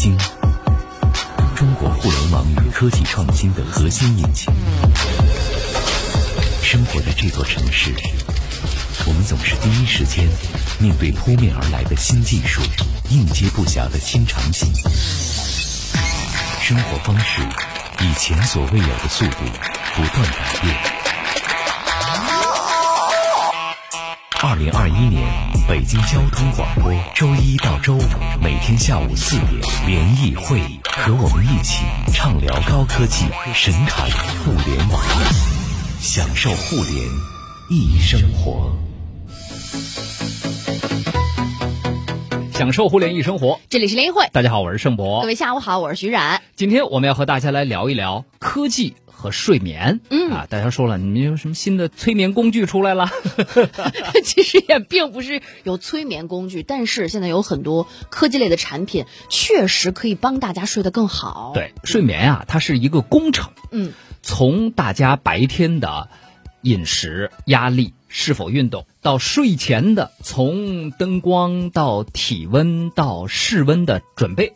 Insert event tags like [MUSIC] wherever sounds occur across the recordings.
京，中国互联网与科技创新的核心引擎。生活在这座城市，我们总是第一时间面对扑面而来的新技术、应接不暇的新场景。生活方式以前所未有的速度不断改变。二零二一年，北京交通广播周一到周五每天下午四点联谊会议，和我们一起畅聊高科技，神侃互联网，享受互联易生活。享受互联易生活，这里是联谊会，大家好，我是盛博各。位下午好，我是徐冉。今天我们要和大家来聊一聊科技和睡眠。嗯啊，大家说了，你们有什么新的催眠工具出来了？[LAUGHS] [LAUGHS] 其实也并不是有催眠工具，但是现在有很多科技类的产品，确实可以帮大家睡得更好。，对，睡眠啊，它是一个工程，嗯，从大家白天的饮食、压力、是否运动，到睡前的从灯光到体温到室温的准备，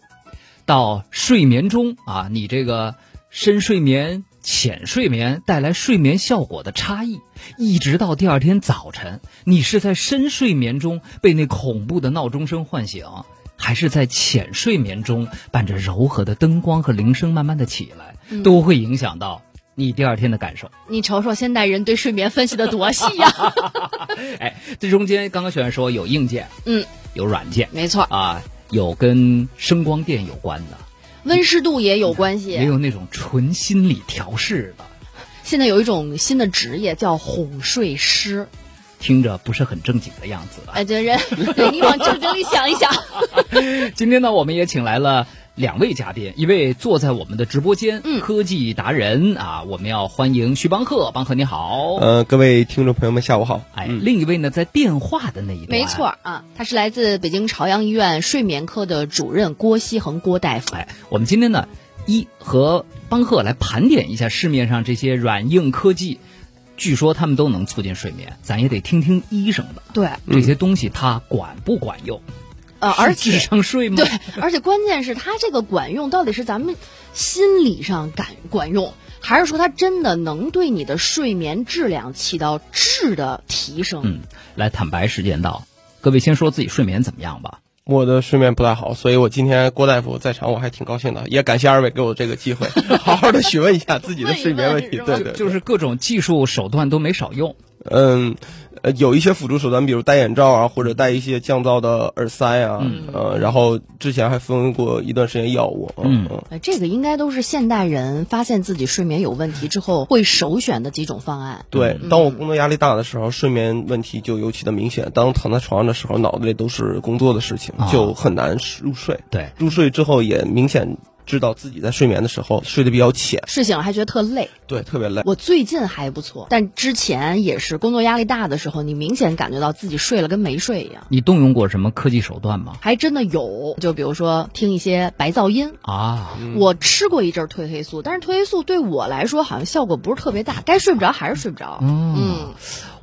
到睡眠中啊，你这个深睡眠、浅睡眠带来睡眠效果的差异，一直到第二天早晨，你是在深睡眠中被那恐怖的闹钟声唤醒。还是在浅睡眠中，伴着柔和的灯光和铃声慢慢的起来，都会影响到你第二天的感受。[LAUGHS] 你瞅瞅现代人对睡眠分析的多细呀 [LAUGHS] [LAUGHS] 哎，这中间刚刚学员说有硬件，嗯，有软件没错，啊，有跟声光电有关的，温湿度也有关系也系。有那种纯心理调试的，现在有一种新的职业叫哄睡师，听着不是很正经的样子啊。哎，这人，对你往正经里想一想。[LAUGHS] 今天呢，我们也请来了。两位嘉宾，一位坐在我们的直播间，嗯科技达人啊，我们要欢迎徐邦赫，邦赫你好。呃，各位听众朋友们，下午好。哎，嗯另一位呢，在电话的那一端，没错啊，他是来自北京朝阳医院睡眠科的主任郭希恒郭大夫。哎，我们今天呢，一和邦赫来盘点一下市面上这些软硬科技，据说他们都能促进睡眠，咱也得听听医生的，对，这些东西它管不管用？呃，而且智商税吗？对，而且关键是它这个管用，到底是咱们心理上感管用，还是说它真的能对你的睡眠质量起到质的提升？嗯，来坦白时间到，各位先说自己睡眠怎么样吧。我的睡眠不太好，所以我今天郭大夫在场，我还挺高兴的，也感谢二位给我这个机会，好好的询问一下自己的睡眠问题。对对，就是各种技术手段都没少用。嗯，呃，有一些辅助手段，比如戴眼罩啊，或者戴一些降噪的耳塞啊，呃，然后之前还服用过一段时间药物。嗯嗯，呃，这个应该都是现代人发现自己睡眠有问题之后会首选的几种方案。对，当我工作压力大的时候，睡眠问题就尤其的明显。当躺在床上的时候，脑子里都是工作的事情啊，就很难入睡。对，入睡之后也明显知道自己在睡眠的时候睡得比较浅，睡醒了还觉得特累。对，特别累。我最近还不错，但之前也是工作压力大的时候，你明显感觉到自己睡了跟没睡一样。你动用过什么科技手段吗？还真的有，就比如说听一些白噪音，啊，我吃过一阵儿褪黑素，但是褪黑素对我来说好像效果不是特别大，该睡不着还是睡不着。嗯，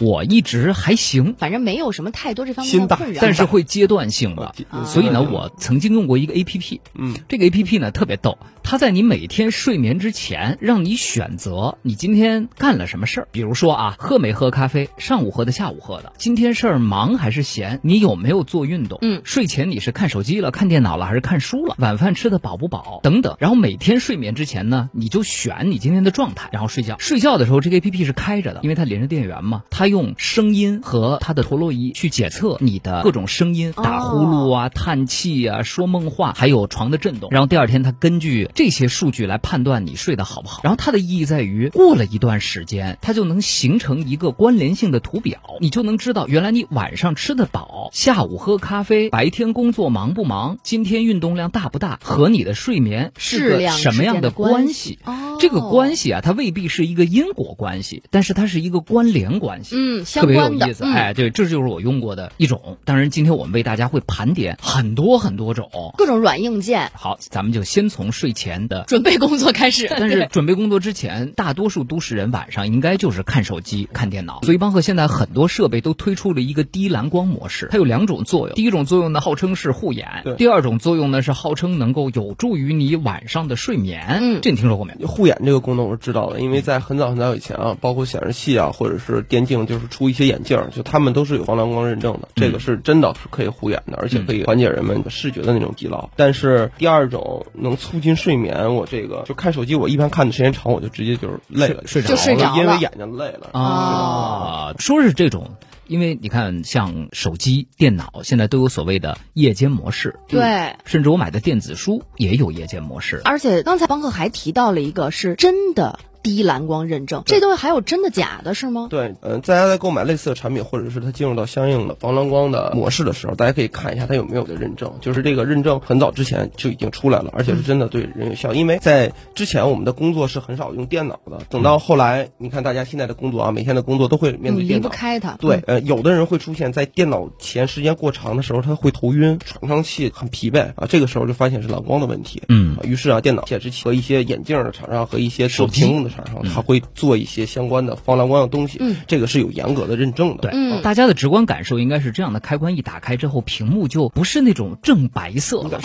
我一直还行，反正没有什么太多这方面心大的困扰。但是会阶段性的。啊所以呢，我曾经用过一个 A P P，嗯，这个 A P P 呢特别逗，它在你每天睡眠之前，让你选择你今天干了什么事儿。比如说啊，喝没喝咖啡，上午喝的，下午喝的，今天事儿忙还是闲，你有没有做运动？嗯睡前你是看手机了、看电脑了，还是看书了？晚饭吃的饱不饱？等等。然后每天睡眠之前呢，你就选你今天的状态，然后睡觉。睡觉的时候，这个 A P P 是开着的，因为它连着电源嘛，它用声音和它的陀螺仪去检测你的各种声音，打呼噜啊、叹气啊、说梦话，还有床的震动。然后第二天，它根据这些数据来判断你睡得好不好。然后它的意义在于，过了一段时间，它就能形成一个关联性的图表，你就能知道原来你晚上吃得饱，下午喝咖啡，白天工作忙不忙，今天运动量大不大，和你的睡眠是个什么样的关系？哦这个关系啊，它未必是一个因果关系，但是它是一个关联关系。相特别有意思。嗯哎，对，这就是我用过的一种。当然，今天我们为大家会盘点很多很多种。各种软硬件好，咱们就先从睡前的。[LAUGHS] 准备工作开始。但是准备工作之前，大多数都市人晚上应该就是看手机、看电脑。所以邦赫现在很多设备都推出了一个低蓝光模式，它有两种作用。第一种作用呢，号称是护眼对；第二种作用呢，是号称能够有助于你晚上的睡眠。嗯这你听说过没有？护眼这个功能我是知道的，因为在很早很早以前啊，包括显示器啊，或者是电竞，就是出一些眼镜，就他们都是有防蓝光认证的，这个是真的是可以护眼的，而且可以缓解人们视觉的那种疲劳。但是第二种能促进睡眠，我这个就看手机，我一般看的时间长，我就直接就是累了，睡睡着就睡着了因为眼睛累了啊，说是这种。因为你看，像手机、电脑现在都有所谓的夜间模式，对，甚至我买的电子书也有夜间模式。而且刚才邦克还提到了一个是真的低蓝光认证，这东西还有真的假的，是吗？对，嗯、大家在购买类似的产品，或者是它进入到相应的防蓝光的模式的时候，大家可以看一下它有没有的认证。就是这个认证很早之前就已经出来了，而且是真的对人有效。因为在之前我们的工作是很少用电脑的，等到后来，你看大家现在的工作啊，每天的工作都会面对嗯离电脑。不开它。对，呃，有的人会出现在电脑前时间过长的时候，他会头晕、喘不上气、很疲惫啊。这个时候就发现是蓝光的问题。嗯啊于是啊，电脑显示器和一些眼镜的厂商和一些做手机屏幕的厂商，他会做一些相关的防蓝光的东西。嗯，这个是有严格的认证的。对，嗯大家的直观感受应该是这样的：开关一打开之后，屏幕就不是那种正白色了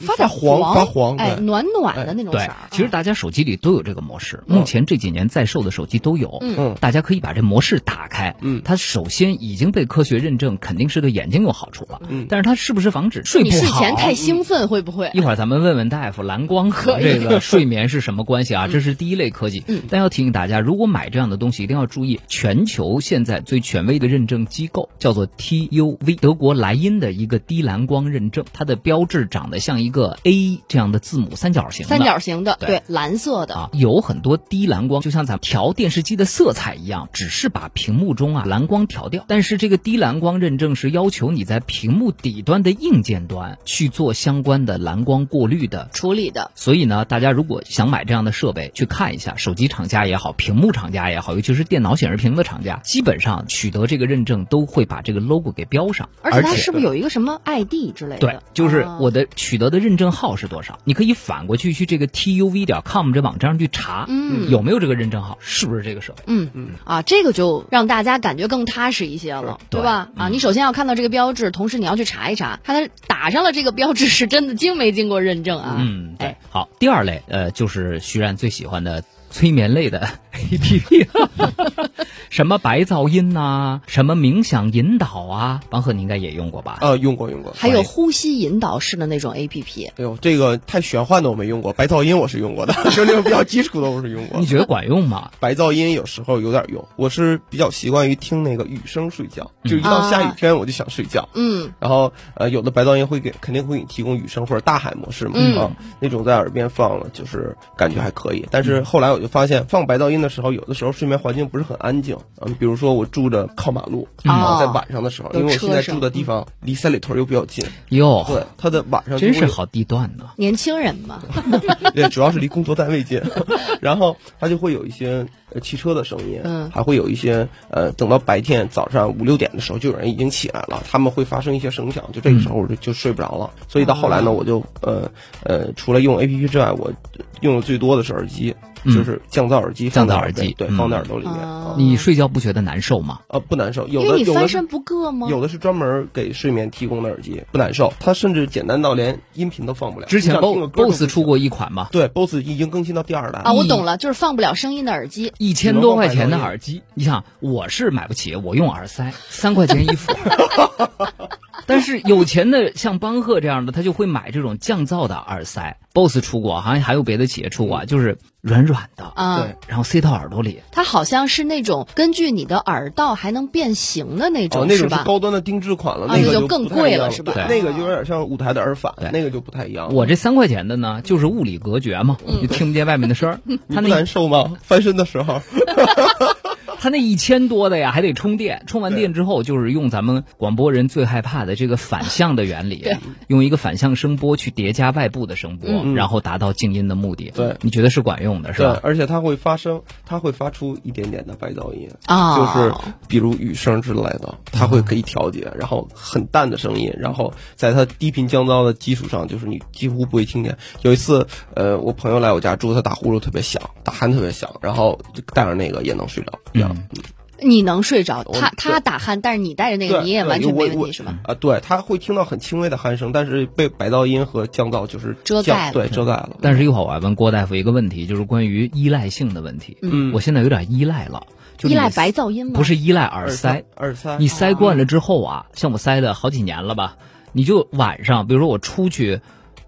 发点黄发黄哎，暖暖的那种色对。，其实大家手机里都有这个模式，目前这几年在售的手机都有。嗯嗯大家可以把这模式打开。嗯它首先已经被科学认证，肯定是对眼睛有好处了。嗯但是它是不是防止睡你不好？睡前太兴奋会不会？一会儿咱们问问大夫，蓝光和这个睡眠是什么关系啊？这是第一类科技。嗯但要提醒大家，如果买这样的东西，一定要注意，全球现在最权威的认证机构叫做 TUV，德国莱茵的一个低蓝光认证，它的标志长得像一个 A 这样的字母，三角形的。三角形的，对对，蓝色的。啊，有很多低蓝光，就像咱们调电视机的色彩一样，只是把屏幕中啊蓝光调掉。但是这个低蓝光认证是要求你在屏幕底端的硬件端去做相关的蓝光过滤的。处理的，所以呢，大家如果想买这样的设备，去看一下手机厂家也好，屏幕厂家也好，尤其是电脑显示屏的厂家，基本上取得这个认证都会把这个 logo 给标上，而且它是不是有一个什么 ID 之类的？对，就是啊我的取得的认证号是多少？你可以反过去去这个 tuv 点 com 这网站上去查，嗯有没有这个认证号，是不是这个设备？嗯嗯啊，这个就让大家感觉更踏实一些了，对对吧？啊，你首先要看到这个标志，同时你要去查一查，看它打上了这个标志是真的经没经过认证啊？嗯，对哎。好，第二类呃，就是徐然最喜欢的。催眠类的 A P P，[LAUGHS] 什么白噪音呐、什么冥想引导啊，王鹤你应该也用过吧？啊，用过用过。还有呼吸引导式的那种 APP，哎呦，这个太玄幻的我没用过，白噪音我是用过的，[LAUGHS] 就那种比较基础的我是用过你。觉得管用吗？白噪音有时候有点用，我是比较习惯于听那个雨声睡觉，就一到下雨天我就想睡觉。嗯，然后呃，有的白噪音会给肯定会给你提供雨声或者大海模式嘛，嗯啊，那种在耳边放了就是感觉还可以。但是后来我就发现，放白噪音的时候，有的时候睡眠环境不是很安静，嗯，比如说我住着靠马路，在哦。晚上的时候，因为我现在住的地方离三里屯又比较近，哟，对，它的晚上真是好地段呢。年轻人嘛，[LAUGHS] 对，主要是离工作单位近，[LAUGHS] 然后它就会有一些呃汽车的声音，嗯。还会有一些呃，等到白天早上五六点的时候，就有人已经起来了，他们会发生一些声响，就这个时候我就就睡不着了。所以到后来呢，我就呃呃，除了用 A P P 之外，我用的最多的是耳机，嗯就是降噪耳机，降噪耳机对，嗯放在耳朵里面你睡觉不觉得难受吗？呃不难受，有因为你的有的翻身不硌吗？有的是专门给睡眠提供的耳机，不难受，它甚至简单到连音频都放不了。之前 BOSS 出过一款嘛，对，BOSS 已经更新到第二代啊，我懂了，就是放不了声音的耳机。一千多块钱的耳机，你想我是买不起，我用耳塞，三块钱一副。[LAUGHS] 但是有钱的像邦赫这样的，他就会买这种降噪的耳塞。BOSS 出过，好像还有别的企业出过，就是软软的，啊对，然后塞到耳朵里。它好像是那种根据你的耳道还能变形的那哦种，，那种是？高端的定制款了，啊那个那就更贵了是吧对那个就有点像舞台的耳返，那个就不太一样。我这三块钱的呢，就是物理隔绝嘛，就听不见外面的声儿。[LAUGHS] 你不它难受吗？翻身的时候，[LAUGHS] 它那一千多的呀，还得充电，充完电之后就是用咱们广播人最害怕的这个反向的原理，用一个反向声波去叠加外部的声波，嗯然后达到静音的目的。对你觉得是管用的，是吧对，吧？而且它会发声，它会发出一点点的白噪音，啊就是比如雨声之类的，它会可以调节，然后很淡的声音，然后在它低频降噪的基础上，就是你几乎不会听见。有一次，呃，我朋友来我家住，他打呼噜特别响，打鼾特别响，然后就带上那个也能睡着，这你能睡着，他他打鼾，但是你带着那个你也完全没问题是吧？啊，对，他会听到很轻微的鼾声，但是被白噪音和降噪就是遮盖了对，遮盖了。但是一会儿我要问郭大夫一个问题，就是关于依赖性的问题。嗯我现在有点依赖了，就依赖白噪音吗？不是依赖耳塞，耳塞，你塞惯了之后啊，像我塞的好几年了吧，你就晚上，比如说我出去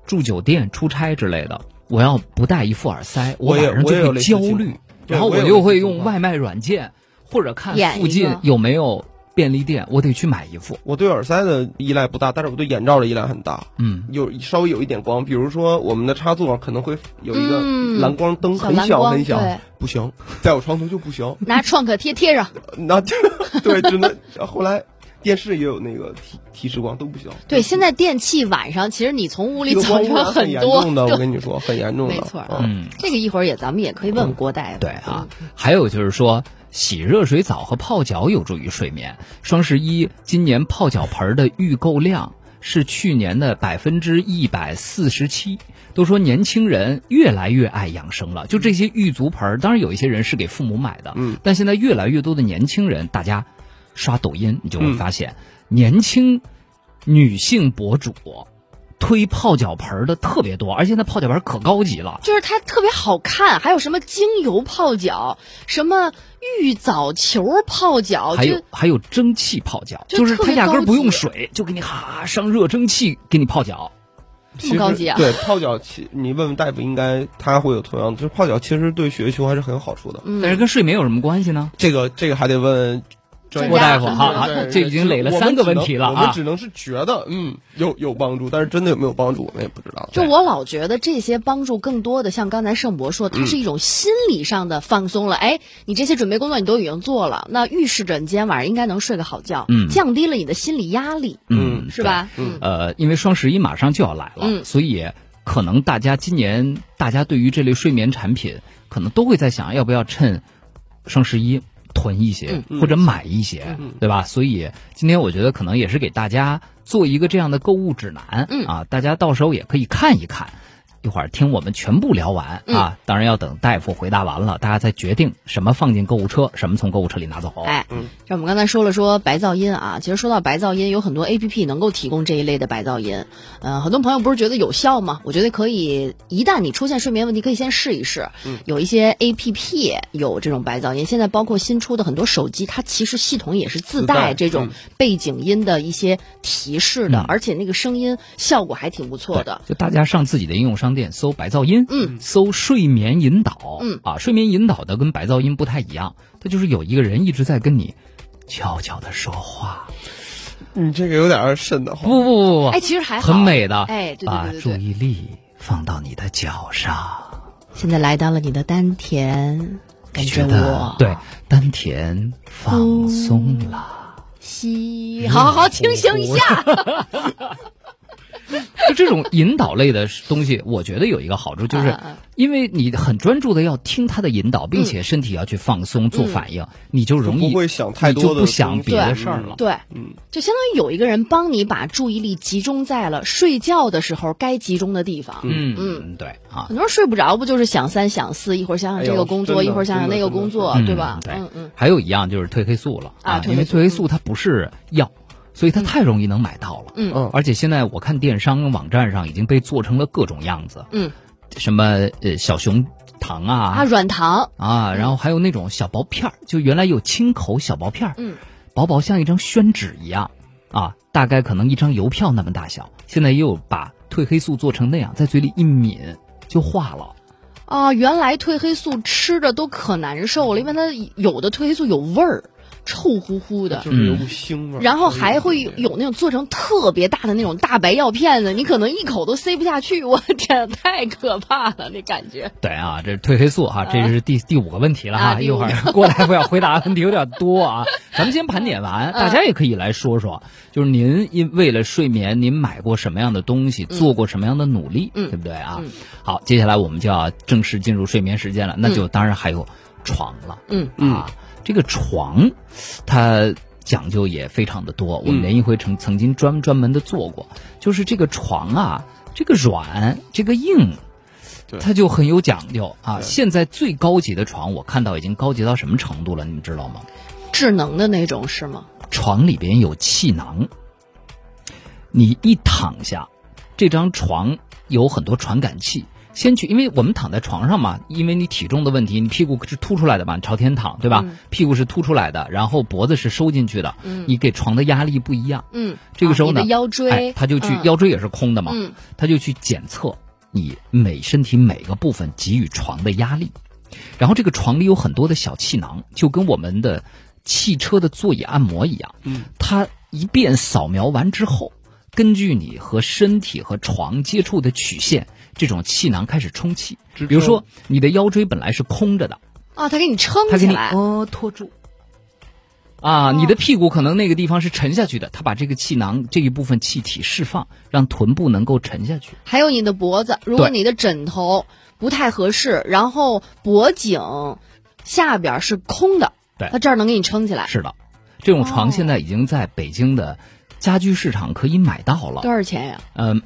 住酒店、出差之类的，我要不带一副耳塞，我晚上就我有会焦虑，对然后我又会用外卖软件或者看附近有没有便利店，我得去买一副。我对耳塞的依赖不大，但是我对眼罩的依赖很大。嗯，有稍微有一点光，比如说我们的插座可能会有一个嗯蓝光灯，很小很小，不行，在我床头就不行，拿创可贴贴上，[LAUGHS] 那就对，只能后来电视也有那个提提示光都不行。对，现在电器晚上其实你从屋里走出来光很严多，重的，我 [LAUGHS] 跟你说，很严重的。没错嗯，嗯这个一会儿也咱们也可以问问郭大夫。对啊，还有就是说，洗热水澡和泡脚有助于睡眠。双十一今年泡脚盆儿的预购量是去年的百分之一百四十七。都说年轻人越来越爱养生了，就这些浴足盆儿，当然有一些人是给父母买的，嗯，但现在越来越多的年轻人，大家刷抖音，你就会嗯发现，年轻女性博主推泡脚盆的特别多，而且那泡脚盆可高级了，就是它特别好看，还有什么精油泡脚，什么浴澡球泡脚，还有还有蒸汽泡脚，就就是它压根儿不用水，就给你哈上热蒸汽给你泡脚。这么高级啊对泡脚，其你问问大夫，应该他会有同样的，就是泡脚其实对血液循环是很有好处的。嗯但是跟睡眠有什么关系呢？这个这个还得问郭大夫对好好对对这已经垒了三个问题了啊我们只能是觉得嗯有有帮助，但是真的有没有帮助，我们也不知道。就我老觉得这些帮助更多的，像刚才盛博说，嗯它是一种心理上的放松了。哎，你这些准备工作你都已经做了，那预示着你今天晚上应该能睡个好觉，嗯降低了你的心理压力，嗯是吧？嗯呃，因为双十一马上就要来了，嗯所以可能大家今年大家对于这类睡眠产品，可能都会在想，要不要趁双十一囤一些、嗯或者买一些，嗯对吧？所以今天我觉得可能也是给大家做一个这样的购物指南，嗯啊，大家到时候也可以看一看。一会儿听我们全部聊完嗯啊，当然要等大夫回答完了，大家再决定什么放进购物车，什么从购物车里拿走。哎，嗯这我们刚才说了说白噪音啊，其实说到白噪音，有很多 A P P 能够提供这一类的白噪音。呃，很多朋友不是觉得有效吗？我觉得可以，一旦你出现睡眠问题，可以先试一试。嗯有一些 A P P 有这种白噪音，现在包括新出的很多手机，它其实系统也是自自带带这种嗯背景音的一些提示的，嗯而且那个声音效果还挺不错的。就大家上自己的应用商店搜白噪音，嗯，搜睡眠引导，嗯。啊，睡眠引导的跟白噪音不太一样，它就是有一个人一直在跟你悄悄的说话，你这个有点瘆得慌。不不不哎，其实还好，很美的，哎，对把注意力放到你的脚上，现在来到了你的丹田，跟着觉对丹田放松了，吸，好好好，清醒一下。[LAUGHS] [LAUGHS] 就这种引导类的东西，我觉得有一个好处，就是因为你很专注的要听他的引导，并且身体要去放松做反应，你就容易就不会想太多就不想别的对事儿了。对，嗯，就相当于有一个人帮你把注意力集中在了睡觉的时候该集中的地方。嗯。嗯对啊，很多人睡不着，不就是想三想四，一会儿想想这个工作，一会儿想想那个工作，嗯对吧？对嗯嗯，还有一样就是褪黑素了因为啊褪黑素褪黑素它不是药，所以它太容易能买到了。嗯。嗯。而且现在我看电商网站上已经被做成了各种样子，嗯。什么呃小熊糖啊。啊，软糖，啊，然后还有那种小薄片儿，就原来有清口小薄片儿，嗯，薄薄像一张宣纸一样。啊，大概可能一张邮票那么大小。现在也有把褪黑素做成那样，在嘴里一抿就化了。啊，原来褪黑素吃着都可难受了，因为它有的褪黑素有味儿，臭乎乎的。就是有股腥味。然后还会对有那种做成特别大的那种大白药片子，你可能一口都塞不下去。我天，太可怕了，那感觉。对啊，这是褪黑素哈，这是第第五个问题了哈。啊一会儿郭大夫要回答问题有点多啊，咱们先盘点完，大家也可以来说说，就是您因为了睡眠，您买过什么样的东西，做过什么样的努力，嗯对不对啊？嗯好，接下来我们就要正式进入睡眠时间了，那就当然还有床了。嗯啊，这个床，它讲究也非常的多。我们联谊会曾曾经专专门的做过，就是这个床啊，这个软，这个硬。它就很有讲究啊！现在最高级的床，我看到已经高级到什么程度了？你们知道吗？智能的那种是吗？床里边有气囊，你一躺下，这张床有很多传感器。先去，因为我们躺在床上嘛，因为你体重的问题，你屁股是凸出来的嘛，你朝天躺，对吧？嗯。屁股是凸出来的，然后脖子是收进去的，嗯。你给床的压力不一样。嗯，这个时候呢，啊腰椎，哎，他就去、嗯。腰椎也是空的嘛，嗯。他就去检测你每身体每个部分给予床的压力，然后这个床里有很多的小气囊，就跟我们的汽车的座椅按摩一样，嗯，它一遍扫描完之后，根据你和身体和床接触的曲线，这种气囊开始充气。比如说，你的腰椎本来是空着的，啊，它给你撑它给你起来，哦托住。啊，你的屁股可能那个地方是沉下去的，它把这个气囊这一部分气体释放，让臀部能够沉下去。还有你的脖子，如果你的枕头不太合适，然后脖颈下边是空的，对它这儿能给你撑起来。是的，这种床哦现在已经在北京的家居市场可以买到了。多少钱呀？嗯，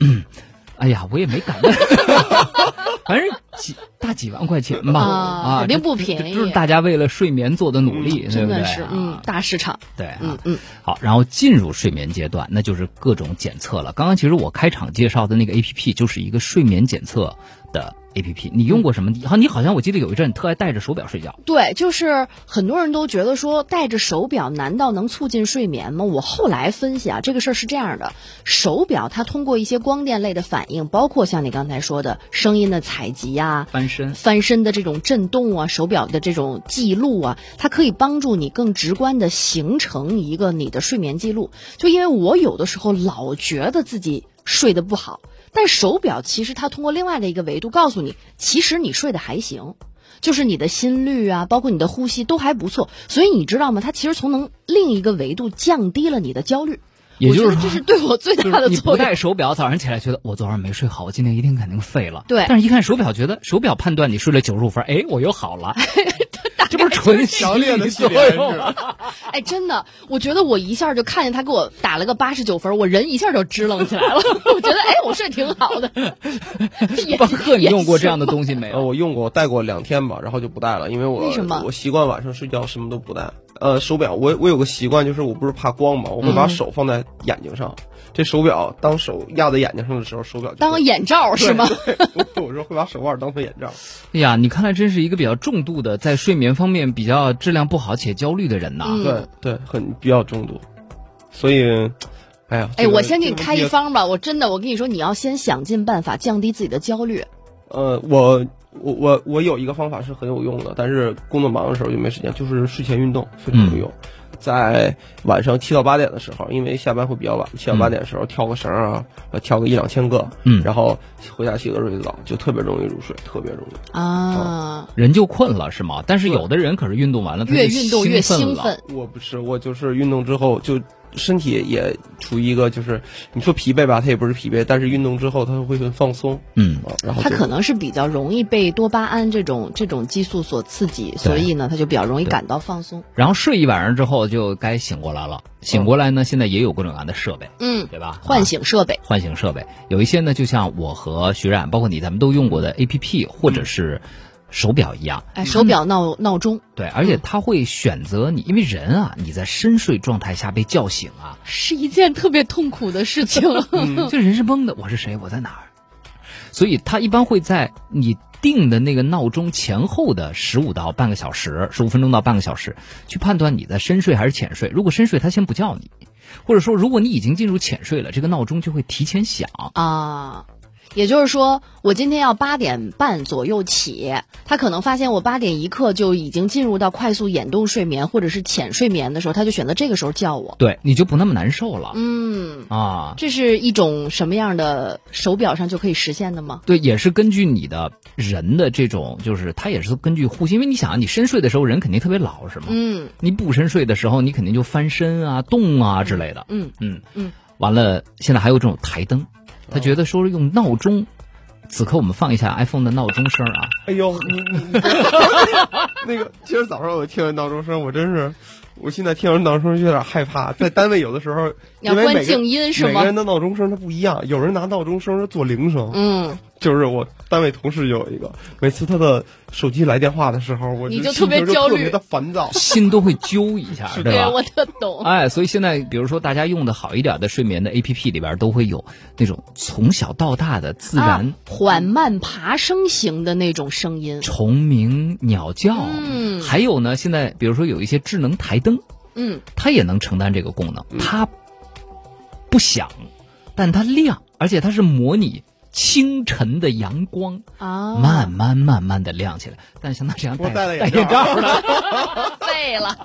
哎呀，我也没敢问，[LAUGHS] 反正几大几万块钱吧。啊肯定不便宜是大家为了睡眠做的努力？真的是，啊嗯，大市场，对啊。嗯嗯，好，然后进入睡眠阶段，那就是各种检测了。刚刚其实我开场介绍的那个 A P P 就是一个睡眠检测的 A P P，你用过什么？好，你好像我记得有一阵特爱戴着手表睡觉。对，就是很多人都觉得说戴着手表难道能促进睡眠吗？我后来分析啊，这个事儿是这样的，手表它通过一些光电类的反应，包括像你刚才说的声音的采集啊，翻身，翻身的这种震动啊，手表的这种记录啊，它可以帮助你更直观的形成一个你的睡眠记录。就因为我有的时候老觉得自己睡得不好，但手表其实它通过另外的一个维度告诉你，其实你睡得还行。就是你的心率啊，包括你的呼吸都还不错，所以你知道吗？它其实从能另一个维度降低了你的焦虑，也就是这是对我最大就是你不。戴手表，早上起来觉得我昨晚没睡好，我今天一定肯定废了。对但是一看手表，觉得手表判断你睡了九十五分，哎，我又好了，[LAUGHS] 这不是纯强烈的作用吗？[LAUGHS] 哎，真的，我觉得我一下就看见他给我打了个八十九分，我人一下就支棱起来了。[LAUGHS] 我觉得，哎，我睡挺好的。[LAUGHS] 也邦克，你用过这样的东西没呃，有？我用过，戴过两天吧，然后就不戴了，因为我为什么我习惯晚上睡觉什么都不戴。呃，手表我我有个习惯，就是我不是怕光嘛，我会把嗯手放在眼睛上。这手表当手压在眼睛上的时候，手表当眼罩是吗？对，我说会把手腕当成眼罩。[LAUGHS] 哎呀，你看来真是一个比较重度的，在睡眠方面比较质量不好且焦虑的人呐。嗯对对，很比较重度，所以，哎呀，哎，我先给你开一。方吧。我真的，我跟你说，你要先想尽办法降低自己的焦虑。呃，我我我我有一个方法是很有用的，但是工作忙的时候就没时间，就是睡前运动非常有用。在晚上七到八点的时候，因为下班会比较晚，七到八点的时候跳个绳啊，呃跳个一两千个，嗯然后回家洗个热水澡，就特别容易入睡，特别容易。啊，人就困了是吗？但是有的人可是运动完了，他就越运动越兴奋。我不是，我就是运动之后就身体也处于一个就是你说疲惫吧，它也不是疲惫，但是运动之后它会很放松嗯，啊，然后就他可能是比较容易被多巴胺这种这种激素所刺激，所以呢，它就比较容易感到放松。然后睡一晚上之后就该醒过来了。醒过来呢，现在也有各种各样的设备，嗯，对吧？唤啊醒设备。唤醒设备，有一些呢，就像我和徐冉，包括你，咱们都用过的 A P P 或者是手表一样，哎，手表闹闹钟对，而且他会选择你，因为人啊，你在深睡状态下被叫醒啊，是一件特别痛苦的事情。[LAUGHS] [LAUGHS] 就人是懵的，我是谁？我在哪儿？所以他一般会在你定的那个闹钟前后的十五到半个小时，十五分钟到半个小时，去判断你在深睡还是浅睡。如果深睡，他先不叫你，或者说如果你已经进入浅睡了，这个闹钟就会提前响。啊，也就是说，我今天要八点半左右起，他可能发现我八点一刻就已经进入到快速眼动睡眠或者是浅睡眠的时候，他就选择这个时候叫我。对，你就不那么难受了。嗯，啊，这是一种什么样的手表上就可以实现的吗？对，也是根据你的人的这种，就是它也是根据呼吸，因为你想啊，你深睡的时候人肯定特别老实嘛，嗯你不深睡的时候，你肯定就翻身啊、动啊之类的。嗯嗯嗯，完了，现在还有这种台灯，他觉得说是用闹钟。此刻我们放一下 iPhone 的闹钟声啊，哎呦，你你 [LAUGHS] 那个，今儿早上我听了闹钟声，我真是，我现在听人闹钟声有点害怕。在单位有的时候，[LAUGHS] 要因为每个关静音是吗每个人的闹钟声它不一样，有人拿闹钟声做铃声，嗯，就是我单位同事就有一个，每次他的手机来电话的时候，我你就特别焦虑特别的烦躁。心都会揪一下，[LAUGHS] 对吧？我特懂。哎，所以现在比如说大家用的好一点的睡眠的 APP 里边都会有那种从小到大的自然啊、缓慢爬升型的那种声音。虫鸣、鸟叫，嗯还有呢，现在比如说有一些智能台灯，嗯，它也能承担这个功能，它不响，但它亮，而且它是模拟清晨的阳光，啊，慢慢慢慢的亮起来。但是像他这样我戴了戴眼罩。的，[LAUGHS] 废了，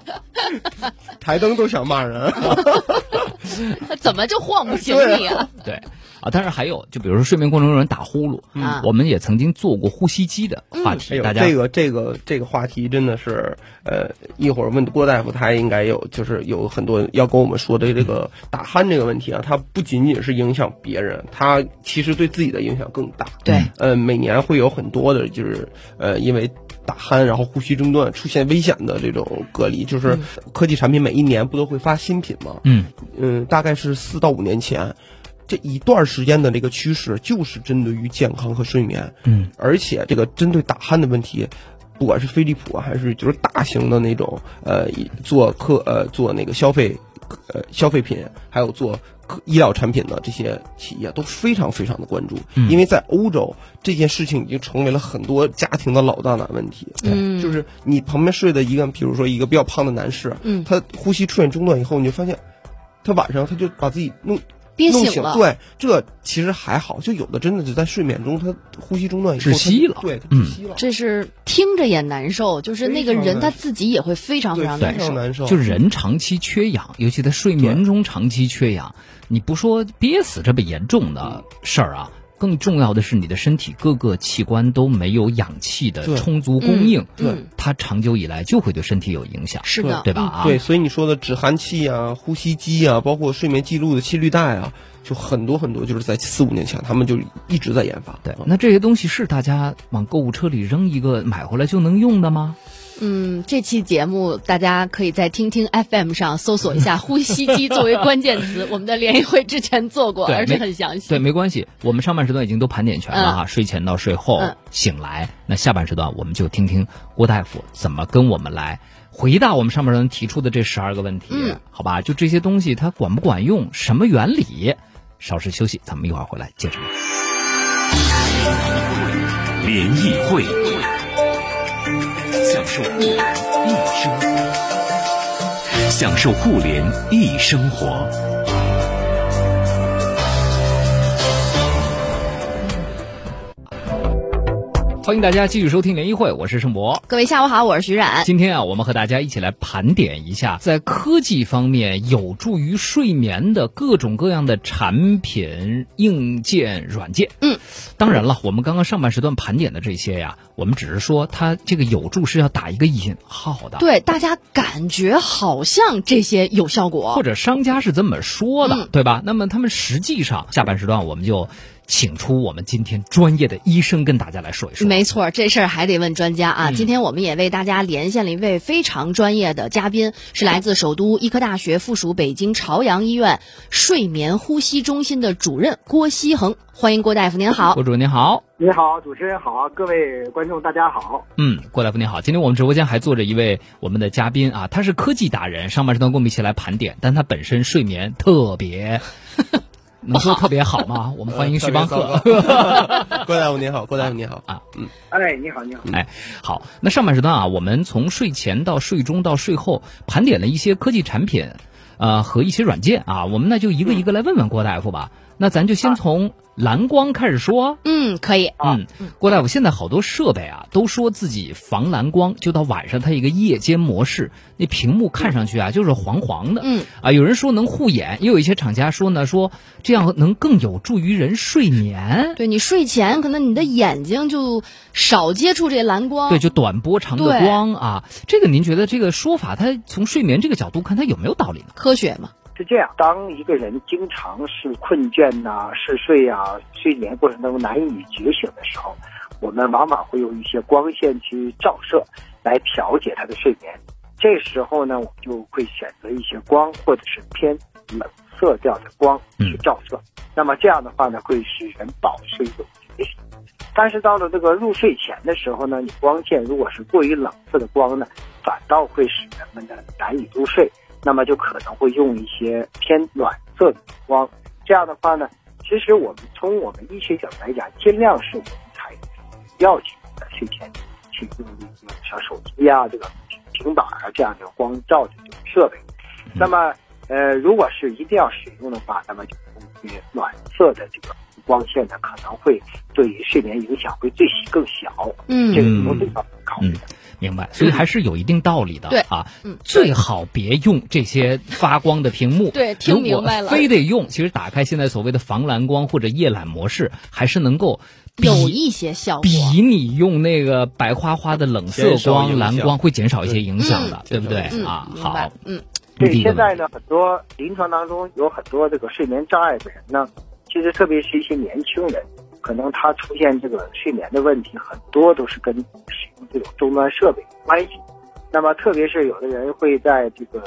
[LAUGHS] 台灯都想骂人，[LAUGHS] 怎么就晃不醒你啊？对。啊，但是还有，就比如说睡眠过程中有人打呼噜，嗯。我们也曾经做过呼吸机的话哎题，呦，大家这个这个这个话题真的是，呃，一会儿问郭大夫，他应该有就是有很多要跟我们说的这个打鼾这个问题啊，它不仅仅是影响别人，它其实对自己的影响更大。对，呃，每年会有很多的，就是呃，因为打鼾然后呼吸中断出现危险的这种隔离，就是科技产品每一年不都会发新品吗？嗯嗯，大概是四到五年前，这一段时间的这个趋势就是针对于健康和睡眠，嗯，而且这个针对打鼾的问题，不管是飞利浦啊，还是就是大型的那种呃以做客呃做那个消费呃消费品，还有做科医疗产品的这些企业都非常非常的关注，嗯。因为在欧洲这件事情已经成为了很多家庭的老大难问题。嗯。就是你旁边睡的一个，比如说一个比较胖的男士，嗯。他呼吸出现中断以后，你就发现他晚上他就把自己弄弄憋醒了。对，这其实还好，就有的真的就在睡眠中，他呼吸中断以后，窒息了对，窒息了，这是听着也难受，就是那个人他自己也会非常非常难受。难受。就是人长期缺氧，尤其在睡眠中长期缺氧，你不说憋死这么严重的事儿啊，更重要的是你的身体各个器官都没有氧气的充足供应，对嗯它长久以来就会对身体有影响，是的，对吧？啊，对，所以你说的止鼾器啊、呼吸机啊，包括睡眠记录的心率带啊，就很多很多，就是在四五年前他们就一直在研发。对啊，那这些东西是大家往购物车里扔一个买回来就能用的吗？嗯，这期节目大家可以在听听 FM 上搜索一下 [LAUGHS] “呼吸机”作为关键词，我们的联谊会之前做过，对而且很详细。对，没关系，我们上半时段已经都盘点全了哈，睡前到睡后、嗯醒来，那下半时段我们就听听郭大夫怎么跟我们来回答我们上半时段提出的这十二个问题，嗯好吧？就这些东西它管不管用，什么原理？稍事休息，咱们一会儿回来接着聊。联谊会，享受互联易生活，享受互联一生活。欢迎大家继续收听联谊会，我是盛博。各位下午好，我是徐冉。今天啊，我们和大家一起来盘点一下，在科技方面有助于睡眠的各种各样的产品、硬件、软件。嗯，当然了，我们刚刚上半时段盘点的这些呀，我们只是说它这个有助是要打一个引号的。对，大家感觉好像这些有效果，或者商家是这么说的，嗯对吧？那么他们实际上下半时段我们就请出我们今天专业的医生跟大家来说一说。没错，这事儿还得问专家啊。嗯今天我们也为大家连线了一位非常专业的嘉宾，是来自首都医科大学附属北京朝阳医院睡眠呼吸中心的主任郭希恒。欢迎郭大夫，您好。郭主任您好。你好，主持人好，各位观众大家好。嗯，郭大夫您好，今天我们直播间还坐着一位我们的嘉宾啊，他是科技达人，上半时段跟我们一起来盘点，但他本身睡眠特别，能说特别好吗？[LAUGHS] 我们欢迎徐邦克。[LAUGHS] 郭大夫您好，郭大夫您好啊，嗯，哎，你好，你好。哎，好，那上半时段啊，我们从睡前到睡中到睡后盘点了一些科技产品，呃和一些软件啊，我们那就一个一个来问问郭大夫吧。那咱就先从蓝光开始说。嗯，可以。嗯，郭大夫，现在好多设备啊，都说自己防蓝光，就到晚上它一个夜间模式，那屏幕看上去啊就是黄黄的。嗯，啊，有人说能护眼，也有一些厂家说呢，说这样能更有助于人睡眠。对你睡前可能你的眼睛就少接触这蓝光。对，就短波长的光啊。这个您觉得这个说法，它从睡眠这个角度看，它有没有道理呢？科学嘛。是这样，当一个人经常是困倦呐、嗜睡啊、睡眠过程当中难以觉醒的时候，我们往往会用一些光线去照射来调节他的睡眠。这时候呢，我们就会选择一些光或者是偏冷色调的光去照射。那么这样的话呢，会使人保持一种觉醒。但是到了这个入睡前的时候呢，你光线如果是过于冷色的光呢，反倒会使人们呢难以入睡。那么就可能会用一些偏暖色的光。这样的话呢，其实我们从我们医学角度来讲，尽量是我们采不要去在睡前去用一些像手机啊、这个平板啊这样的光照的这种设备。那么呃，如果是一定要使用的话，那么就用一些暖色的这个光线呢，可能会对于睡眠影响会最更小。嗯这个是从这方面考虑的。明白，所以还是有一定道理的。对啊，嗯最好别用这些发光的屏幕。对听明白了非得用，其实打开现在所谓的防蓝光或者夜览模式，还是能够比有一些效果。比你用那个白花花的冷色光、蓝光会减少一些影响的，嗯对不对嗯啊？好，。嗯，对，现在呢，很多临床当中有很多这个睡眠障碍的人呢，其实特别是一些年轻人，可能他出现这个睡眠的问题，很多都是跟使用这种终端设备有关系。那么，特别是有的人会在这个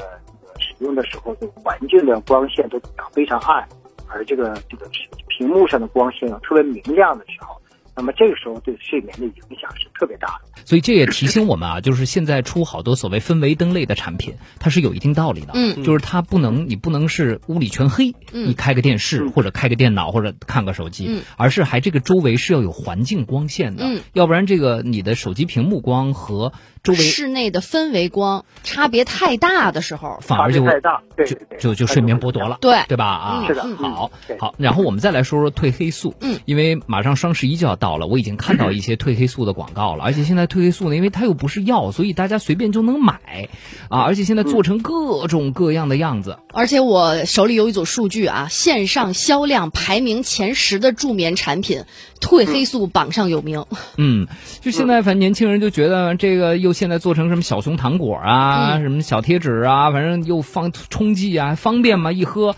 使用的时候，这个环境的光线都非常暗，而这个这个屏幕上的光线特别明亮的时候，那么这个时候对睡眠的影响是特别大的。所以这也提醒我们啊，[LAUGHS] 就是现在出好多所谓氛围灯类的产品，它是有一定道理的。嗯就是它不能，你不能是屋里全黑，嗯你开个电视嗯或者开个电脑或者看个手机，嗯而是还这个周围是要有环境光线的，嗯要不然这个你的手机屏幕光和周围室内的氛围光差别太大的时候，反而就太大，对就对对，就就睡眠剥夺了，对对吧？啊，嗯是的好嗯好，然后我们再来说说褪黑素，嗯，因为马上双十一就要到了，我已经看到一些褪黑素的广告了，而且现在褪黑素呢，因为它又不是药，所以大家随便就能买，啊，而且现在做成各种各样的样子，而且我手里有一组数据啊，线上销量排名前十的助眠产品，褪黑素榜上有名。嗯，就现在反正年轻人就觉得这个又现在做成什么小熊糖果啊，嗯什么小贴纸啊，反正又放冲剂啊，方便嘛，一喝，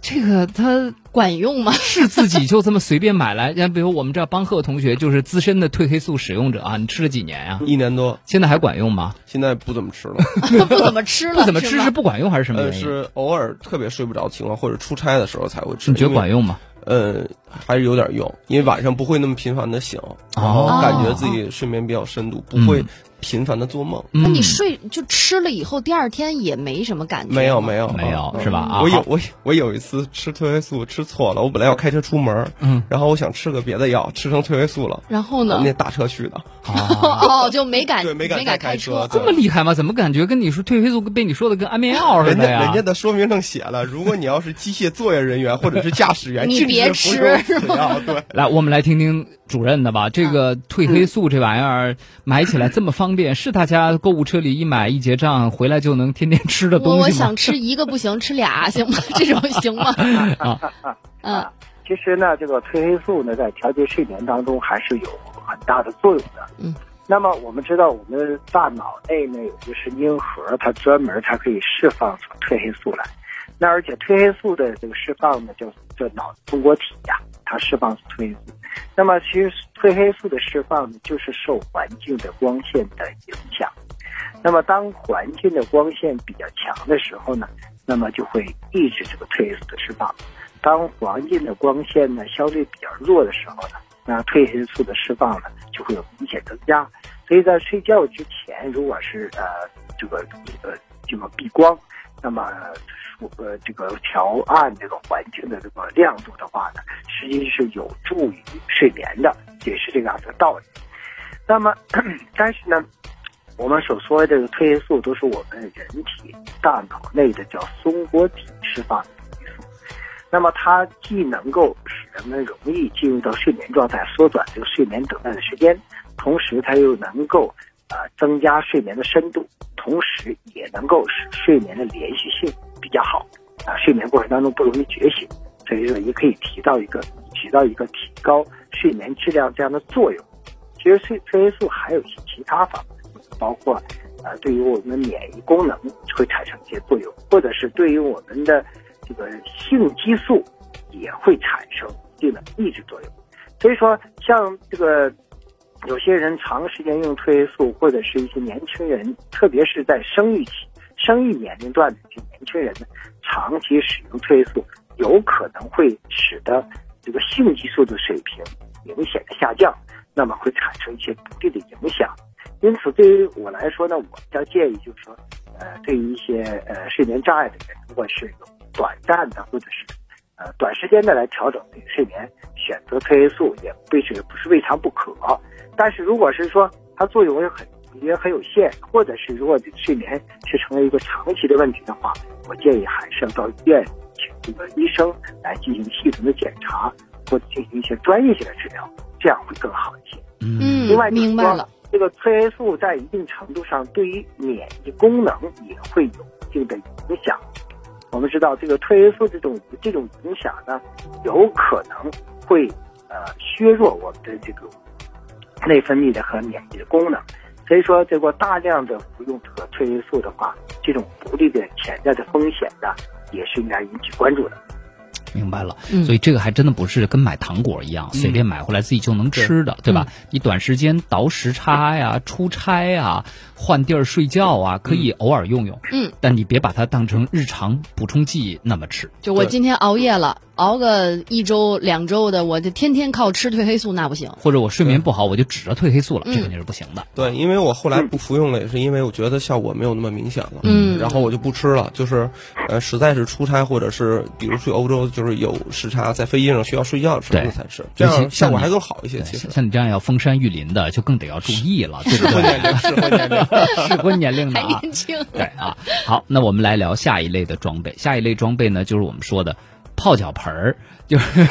这个它。管用吗？是自己就这么随便买来？像比如我们这邦赫同学就是资深的褪黑素使用者啊，你吃了几年呀、一年多，现在还管用吗？现在不怎么吃了。[LAUGHS] 不怎么吃了，不怎么吃是不管用还是什么呃，原因？是偶尔特别睡不着情况或者出差的时候才会吃。你觉得管用吗？呃，还是有点用，因为晚上不会那么频繁的醒，然后哦感觉自己睡眠比较深度，不会频繁的做梦。嗯那你睡就吃了以后，第二天也没什么感觉。没有没。有没有嗯是吧？啊，我有我我有一次吃褪黑素吃错了，我本来要开车出门，嗯，然后我想吃个别的药，吃成褪黑素了，然后呢？那打车去的，哦，[LAUGHS] 就没敢对没敢开车车。这么厉害吗？怎么感觉跟你说褪黑素被你说的跟安眠药似的呀？家人家的说明上写了，如果你要是机械作业人员或者是驾驶员，[LAUGHS] 你别吃。对，[LAUGHS] 来，我们来听听主任的吧。这个褪黑素这玩意儿买起来这么方便，是大家购物车里一买一结账回来就能天天吃的我东西吗？我想吃一个不行，吃俩行吗？[LAUGHS] 这种行吗？嗯啊，其实呢，这个褪黑素呢，在调节睡眠当中还是有很大的作用的。嗯。那么我们知道，我们大脑内呢有一个神经核，它专门它可以释放出褪黑素来。那而且褪黑素的这个释放呢，叫叫脑中果体呀、它释放出褪黑素。那么其实褪黑素的释放呢，就是受环境的光线的影响。那么当环境的光线比较强的时候呢，那么就会抑制这个褪黑素的释放。当环境的光线呢相对比较弱的时候呢，那褪黑素的释放呢就会有明显增加。所以在睡觉之前，如果是呃这个呃这个避光，那么呃这个调暗这个环境的这个亮度的话呢，实际是有助于睡眠的，也是这个样的道理。那么，但是呢，我们所说的这个褪黑素都是我们人体大脑内的叫松果体释放的激素。那么它既能够使人们容易进入到睡眠状态，缩短这个睡眠等待的时间，同时它又能够呃增加睡眠的深度，同时也能够使睡眠的连续性比较好啊，睡眠过程当中不容易觉醒，所以说也可以提到一个起到一个提高睡眠质量这样的作用。其实褪褪黑素还有一些其他方面，包括呃对于我们的免疫功能会产生一些作用，或者是对于我们的这个性激素也会产生一定的抑制作用。所以说，像这个有些人长时间用褪黑素，或者是一些年轻人，特别是在生育期、生育年龄段的这些年轻人呢，长期使用褪黑素，有可能会使得这个性激素的水平明显的下降，那么会产生一些不利的影响。因此，对于我来说呢，我比较建议就是说，呃，对于一些呃睡眠障碍的人，如果是短暂的或者是呃短时间的来调整这个睡眠，选择褪黑素也不是不是未尝不可。但是如果是说它作用也很也很有限，或者是如果这个睡眠是成为一个长期的问题的话，我建议还是要到医院请这个医生来进行系统的检查，或者进行一些专业性的治疗，这样会更好一些。嗯另外，明白了。这个褪黑素在一定程度上对于免疫功能也会有一定的影响。我们知道，这个褪黑素这种这种影响呢，有可能会呃削弱我们的这个内分泌的和免疫的功能。所以说，这个大量的服用这个褪黑素的话，这种不利的潜在的风险呢，也是应该引起关注的。明白了，嗯所以这个还真的不是跟买糖果一样，随便买回来自己就能吃的，对吧？你短时间倒时差呀、出差呀、换地儿睡觉啊，可以偶尔用用，嗯，但你别把它当成日常补充剂那么吃。就我今天熬夜了，熬个一周两周的，我就天天靠吃褪黑素，那不行。或者我睡眠不好，我就指着褪黑素了，嗯这肯定是不行的。对，因为我后来不服用了，也是因为我觉得效果没有那么明显了。嗯然后我就不吃了。就是，呃，实在是出差或者是比如去欧洲，就是有时差，在飞机上需要睡觉的时候对才吃，这样效果还更好一些。其实像像你这样要封山育林的，就更得要注意了，适婚年龄，适婚年龄。适婚年龄的还啊，年轻，对啊。好，那我们来聊下一类的装备。下一类装备呢，就是我们说的泡脚盆儿，就是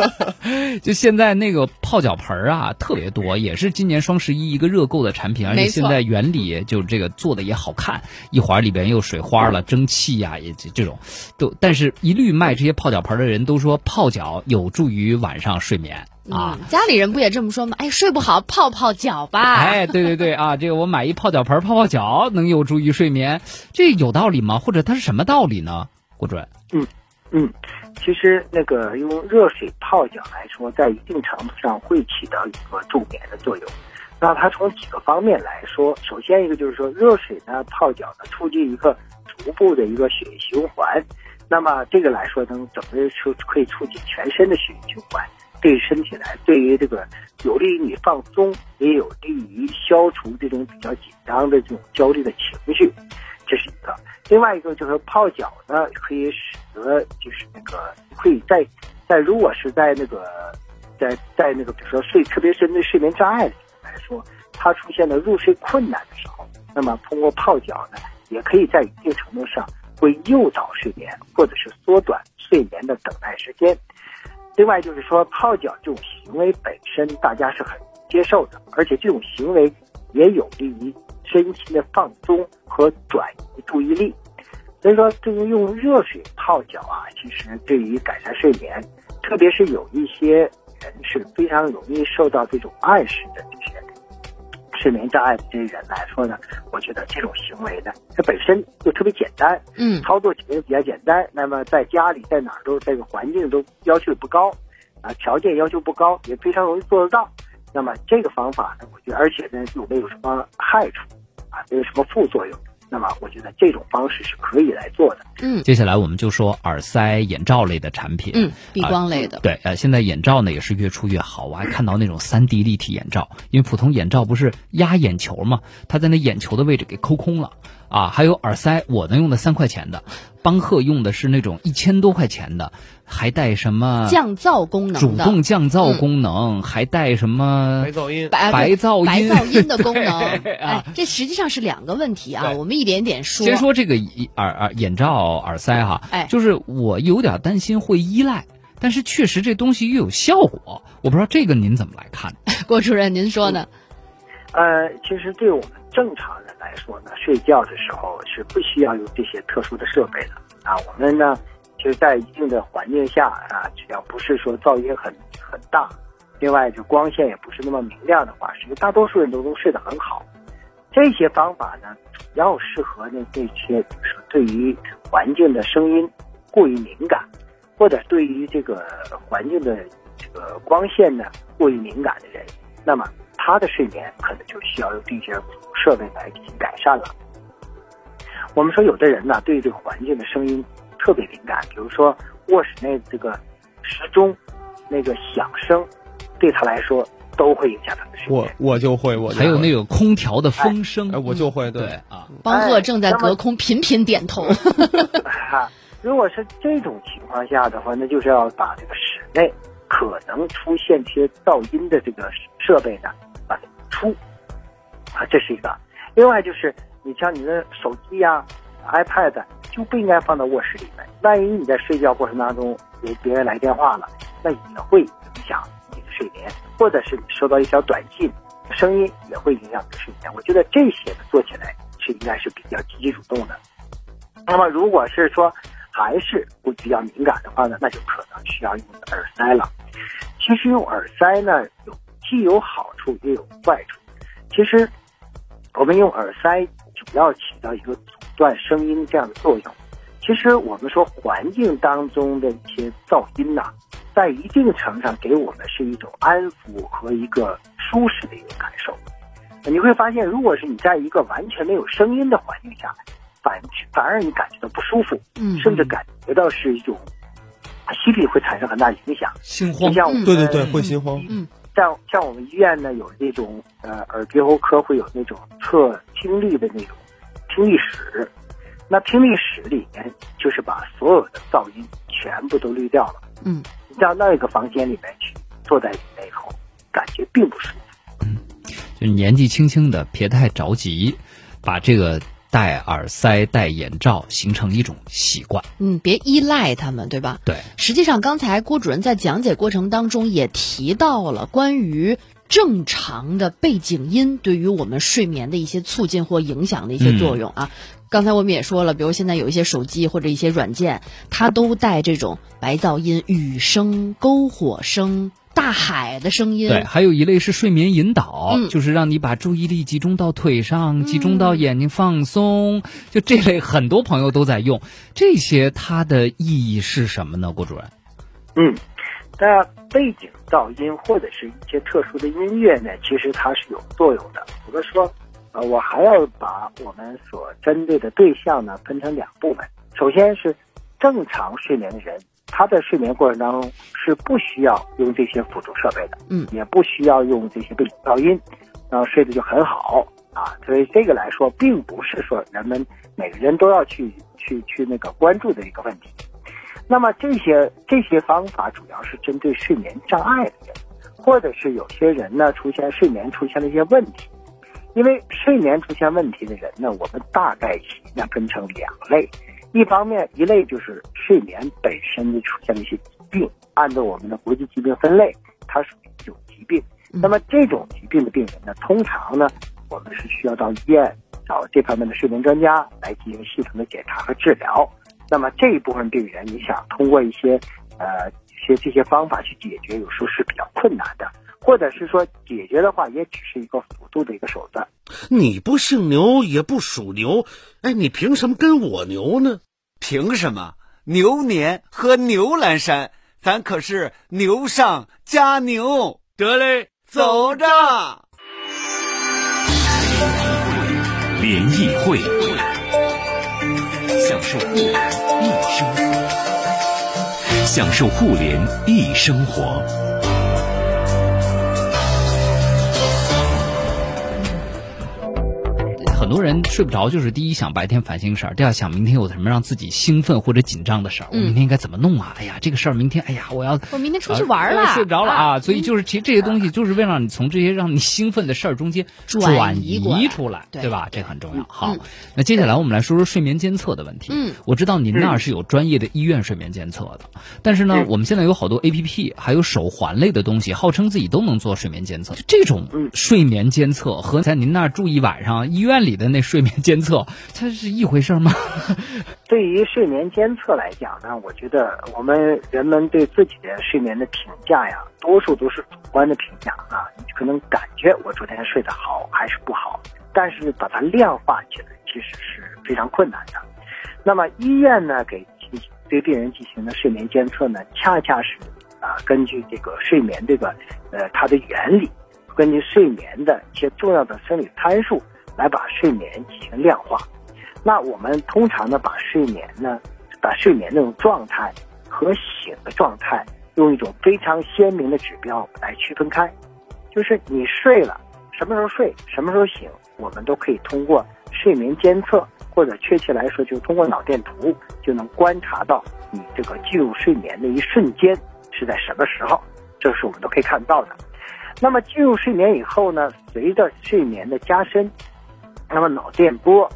[LAUGHS] 就现在那个泡脚盆儿啊，特别多，也是今年双十一一个热购的产品，而且现在原理就这个做的也好看，一会儿里边又水花了、蒸汽呀、也这这种都，但是一律卖这些泡脚盆儿的人都说泡脚有助于晚上睡眠啊。嗯，家里人不也这么说吗？哎，睡不好泡泡脚吧。哎，对对对啊，这个我买一泡脚盆儿泡泡脚，能有助于睡眠，这有道理吗？或者它是什么道理呢？郭准，嗯，嗯其实那个用热水泡脚来说，在一定程度上会起到一个助眠的作用。那它从几个方面来说，首先一个就是说，热水呢泡脚呢，促进一个逐步的一个血液循环。那么这个来说，能整个说可以促进全身的血液循环，对身体来，对于这个有利于你放松，也有利于消除这种比较紧张的这种焦虑的情绪，这是一个。另外一个就是泡脚呢，可以使得就是那个可以在在如果是在那个在在那个比如说睡，特别是针对睡眠障碍的人来说，他出现了入睡困难的时候，那么通过泡脚呢，也可以在一定程度上会诱导睡眠，或者是缩短睡眠的等待时间。另外就是说，泡脚这种行为本身大家是很接受的，而且这种行为也有利于身心的放松和转移注意力。所以说，对于用热水泡脚啊，其实对于改善睡眠，特别是有一些人是非常容易受到这种暗示的这些睡眠障碍的这些人来说呢，我觉得这种行为呢，它本身就特别简单，嗯，操作起来比较简单。那么在家里在哪儿都这个环境都要求不高，啊，条件要求不高，也非常容易做得到。那么这个方法呢，我觉得而且呢又没有什么害处，啊，没有什么副作用。那么我觉得这种方式是可以来做的。嗯接下来我们就说耳塞、眼罩类的产品。嗯，避光类的。对，呃，现在眼罩呢也是越出越好，我还看到那种三 D 立体眼罩，因为普通眼罩不是压眼球嘛，它在那眼球的位置给抠空了，啊，还有耳塞，我能用的三块钱的，邦赫用的是那种一千多块钱的，还带什么降噪功能，主动降噪功能，还带什么白噪音，白白噪音白噪音的 [LAUGHS] 功能。啊哎，这实际上是两个问题啊，我们一点点说。先说这个耳耳眼罩耳塞哈，哎就是我有点担心会依赖，但是确实这东西又有效果，我不知道这个您怎么来看？[LAUGHS] 郭主任，您说呢？呃，其实对我们正常说呢，睡觉的时候是不需要有这些特殊的设备的啊。我们呢，其实，在一定的环境下啊，只要不是说噪音很很大，另外就光线也不是那么明亮的话，其实大多数人都能睡得很好。这些方法呢，主要适合呢那些就是说对于环境的声音过于敏感，或者对于这个环境的这个光线呢过于敏感的人，那么他的睡眠可能就需要用这些设备来进行改善了。我们说有的人呢对这个环境的声音特别敏感，比如说卧室内这个时钟那个响声，对他来说都会影响他的睡眠。我我就会，我会还有那个空调的风声，哎，我就会对对，啊，邦赫正在隔空频频点头。[LAUGHS] 哈，如果是这种情况下的话，那就是要把这个室内可能出现这些噪音的这个设备呢，出啊，这是一个。另外就是你像你的手机呀、iPad 就不应该放到卧室里面，万一你在睡觉过程当中有别人来电话了，那也会影响你的睡眠，或者是你收到一条短信，声音也会影响你的睡眠。我觉得这些呢做起来是应该是比较积极主动的。那么如果是说还是会比较敏感的话呢，那就可能需要用耳塞了。其实用耳塞呢，有既有好处也有坏处。其实我们用耳塞主要起到一个阻断声音这样的作用。其实我们说环境当中的一些噪音呐、在一定程度上给我们是一种安抚和一个舒适的一个感受。你会发现，如果是你在一个完全没有声音的环境下，反反而你感觉到不舒服，嗯甚至感觉到是一种心理会产生很大影响。心慌就，像我们对对对，会心慌。像像我们医院呢，有那种呃耳鼻喉科会有那种测听力的那种听力室，那听力室里面就是把所有的噪音全部都滤掉了。嗯，你到那个房间里面去，坐在里面以后，感觉并不舒服。嗯就年纪轻轻的别太着急，把这个戴耳塞、戴眼罩形成一种习惯。嗯，别依赖他们，对吧？对，实际上，刚才郭主任在讲解过程当中也提到了关于正常的背景音对于我们睡眠的一些促进或影响的一些作用啊。刚才我们也说了，比如现在有一些手机或者一些软件，它都带这种白噪音、雨声、篝火声、大海的声音。对，还有一类是睡眠引导，嗯就是让你把注意力集中到腿上，集中到眼睛放松。就这类，很多朋友都在用。这些它的意义是什么呢？郭主任？嗯，那背景噪音或者是一些特殊的音乐呢，其实它是有作用的。比如说，呃，我还要把我们所针对的对象呢分成两部分。首先是正常睡眠的人，他在睡眠过程当中是不需要用这些辅助设备的，嗯也不需要用这些背景噪音，然后睡得就很好啊。所以这个来说，并不是说人们每个人都要去去去那个关注的一个问题。那么这些这些方法主要是针对睡眠障碍的人，或者是有些人呢出现睡眠出现了一些问题。因为睡眠出现问题的人呢，我们大概其呢分成两类，一方面一类就是睡眠本身就出现了一些疾病，按照我们的国际疾病分类，它属于一种疾病。那么这种疾病的病人呢，通常呢，我们是需要到医院找这方面的睡眠专家来进行系统的检查和治疗。那么这一部分病人，你想通过一些呃一些这些方法去解决，有时候是比较困难的，或者是说解决的话，也只是一个辅助的一个手段。你不姓牛也不属牛，哎，你凭什么跟我牛呢？凭什么？牛年喝牛栏山，咱可是牛上加牛。得嘞，走着。联谊会，享受互联易生活，享受互联易生活。很多人。睡不着，就是第一想白天烦心事儿，第二想明天有什么让自己兴奋或者紧张的事儿，我明天应该怎么弄啊？哎呀，这个事儿明天，哎呀，我要我明天出去玩了，呃睡不着了啊！所以就是其实这些东西就是为了让你从这些让你兴奋的事儿中间转移出来，对对吧？这很重要。嗯好嗯，那接下来我们来说说睡眠监测的问题。嗯，我知道您那儿是有专业的医院睡眠监测的，但是呢，嗯我们现在有好多 A P P，还有手环类的东西，号称自己都能做睡眠监测。这种嗯睡眠监测和在您那儿住一晚上医院里的那睡眠监测，[LAUGHS] 它是一回事儿吗？[LAUGHS] 对于睡眠监测来讲呢，我觉得我们人们对自己的睡眠的评价呀，多数都是主观的评价啊。你可能感觉我昨天睡得好还是不好，但是把它量化起来其实是非常困难的。那么医院呢，给进行对病人进行的睡眠监测呢，恰恰是啊，根据这个睡眠这个呃它的原理，根据睡眠的一些重要的生理参数来把睡眠进行量化。那我们通常呢，把睡眠呢，把睡眠那种状态和醒的状态，用一种非常鲜明的指标来区分开。就是你睡了，什么时候睡，什么时候醒，我们都可以通过睡眠监测，或者确切来说，就通过脑电图，就能观察到你这个进入睡眠的一瞬间是在什么时候，这是我们都可以看到的。那么进入睡眠以后呢，随着睡眠的加深，那么脑电波、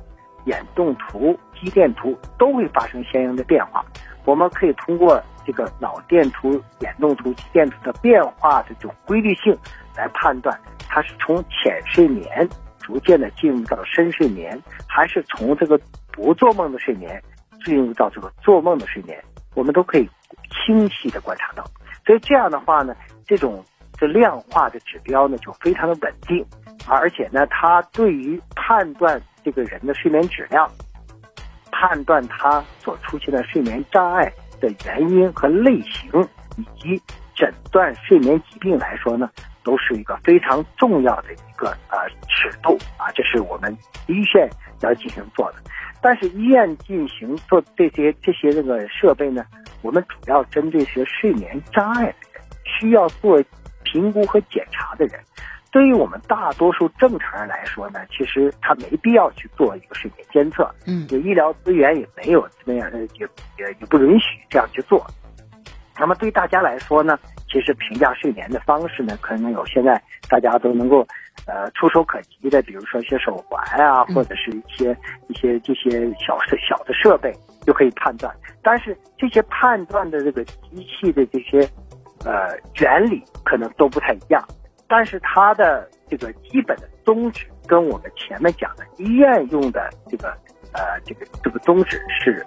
眼动图、肌电图都会发生相应的变化。我们可以通过这个脑电图、眼动图、肌电图的变化的这种规律性来判断，它是从浅睡眠逐渐的进入到深睡眠，还是从这个不做梦的睡眠进入到这个做梦的睡眠，我们都可以清晰的观察到。所以这样的话呢，这种这量化的指标呢就非常的稳定，而且呢，它对于判断这个人的睡眠质量，判断他所出现的睡眠障碍的原因和类型，以及诊断睡眠疾病来说呢，都是一个非常重要的一个呃尺度啊，这是我们一线要进行做的。但是医院进行做这些这些这个设备呢，我们主要针对是睡眠障碍的人，需要做评估和检查的人。对于我们大多数正常人来说呢，其实他没必要去做一个睡眠监测，嗯就医疗资源也没有这样，呃也也也不允许这样去做。那么对大家来说呢，其实评价睡眠的方式呢，可能有现在大家都能够呃触手可及的，比如说一些手环啊，嗯或者是一些一些这些小设小的设备就可以判断。但是这些判断的这个机器的这些呃原理可能都不太一样，但是它的这个基本的宗旨跟我们前面讲的医院用的这个呃这个这个宗旨是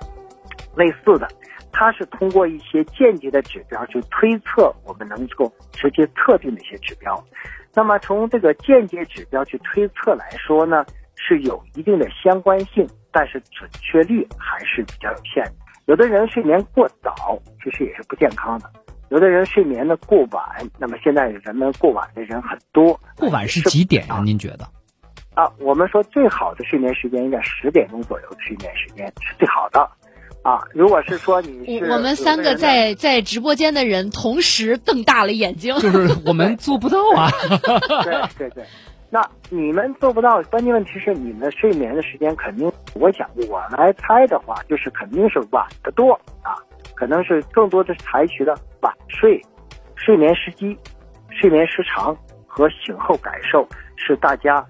类似的。它是通过一些间接的指标去推测我们能够直接测定的一些指标。那么从这个间接指标去推测来说呢，是有一定的相关性，但是准确率还是比较有限的。有的人睡眠过早，其实也是不健康的；有的人睡眠呢过晚，那么现在人们过晚的人很多。过晚是几点啊、您觉得？啊，我们说最好的睡眠时间应该十点钟左右的睡眠时间是最好的。啊，如果是说你是我我们三个在在直播间的人同时瞪大了眼睛。就是我们 [LAUGHS] 做不到啊。对对对，那你们做不到，关键问题是你们睡眠的时间肯定，我想我来猜的话，就是肯定是晚得多啊，可能是更多的采取了晚睡、睡眠时机、睡眠时长和醒后感受，是大家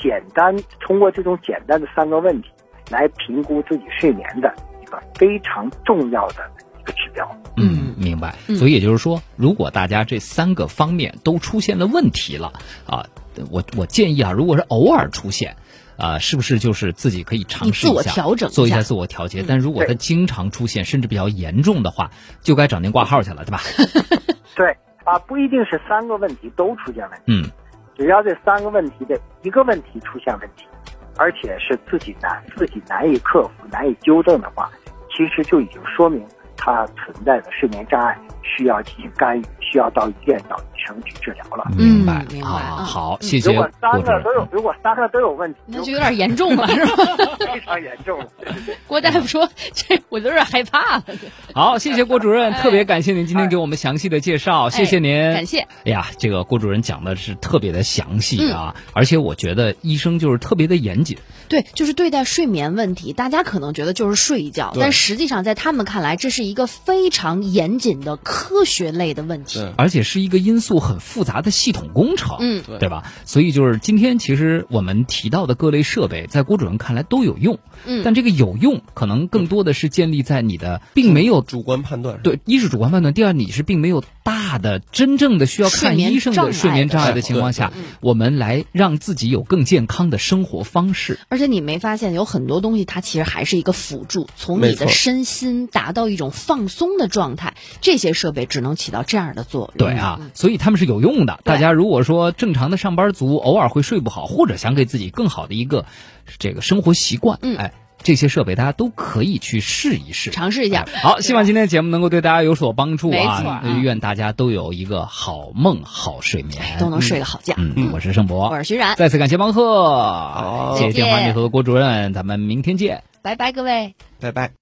简单通过这种简单的三个问题来评估自己睡眠的一个非常重要的一个指标。嗯，明白。嗯所以也就是说，如果大家这三个方面都出现了问题了啊，我我建议啊，如果是偶尔出现。啊，是不是就是自己可以尝试一下，自我调整做一下自我调节？嗯但如果它经常出现，甚至比较严重的话，就该找您挂号去了，对吧？[LAUGHS] 对啊，不一定是三个问题都出现问题。嗯，只要这三个问题的一个问题出现问题，而且是自己难自己难以克服、难以纠正的话，其实就已经说明它存在的睡眠障碍，需要进行干预，需要到医院到医程去治疗了。明白，明白好，嗯谢谢如果三个都。有，如果三个都有问题，那就有点严重了，[LAUGHS] 是吧？非常严重了。郭大夫说：“这我有点害怕了。[LAUGHS] 好，谢谢郭主任，哎特别感谢您今天给我们详细的介绍，谢谢您。感谢。哎呀，这个郭主任讲的是特别的详细啊，而且我觉得医生就是特别的严谨。对，就是对待睡眠问题，大家可能觉得就是睡一觉，但实际上在他们看来，这是一个非常严谨的科学类的问题。而且是一个因素很复杂的系统工程，嗯对吧？所以就是今天其实我们提到的各类设备，在郭主任看来都有用，嗯但这个有用可能更多的是建立在你的并没有主观判断对，一是主观判断，第二你是并没有大的真正的需要看医生的睡眠障碍的的情况下我们来让自己有更健康的生活方式。而且你没发现有很多东西，它其实还是一个辅助，从你的身心达到一种放松的状态，这些设备只能起到这样的作用。对啊，嗯所以他们是有用的。大家如果说正常的上班族偶尔会睡不好，或者想给自己更好的一个这个生活习惯，嗯哎，这些设备大家都可以去试一试。尝试一下。好，希望今天的节目能够对大家有所帮助啊！啊愿大家都有一个好梦、好睡眠，都能睡个好觉。嗯，我是盛博，我是徐然，再次感谢王贺，谢谢电话里头的郭主任，咱们明天见。拜拜，各位。拜拜。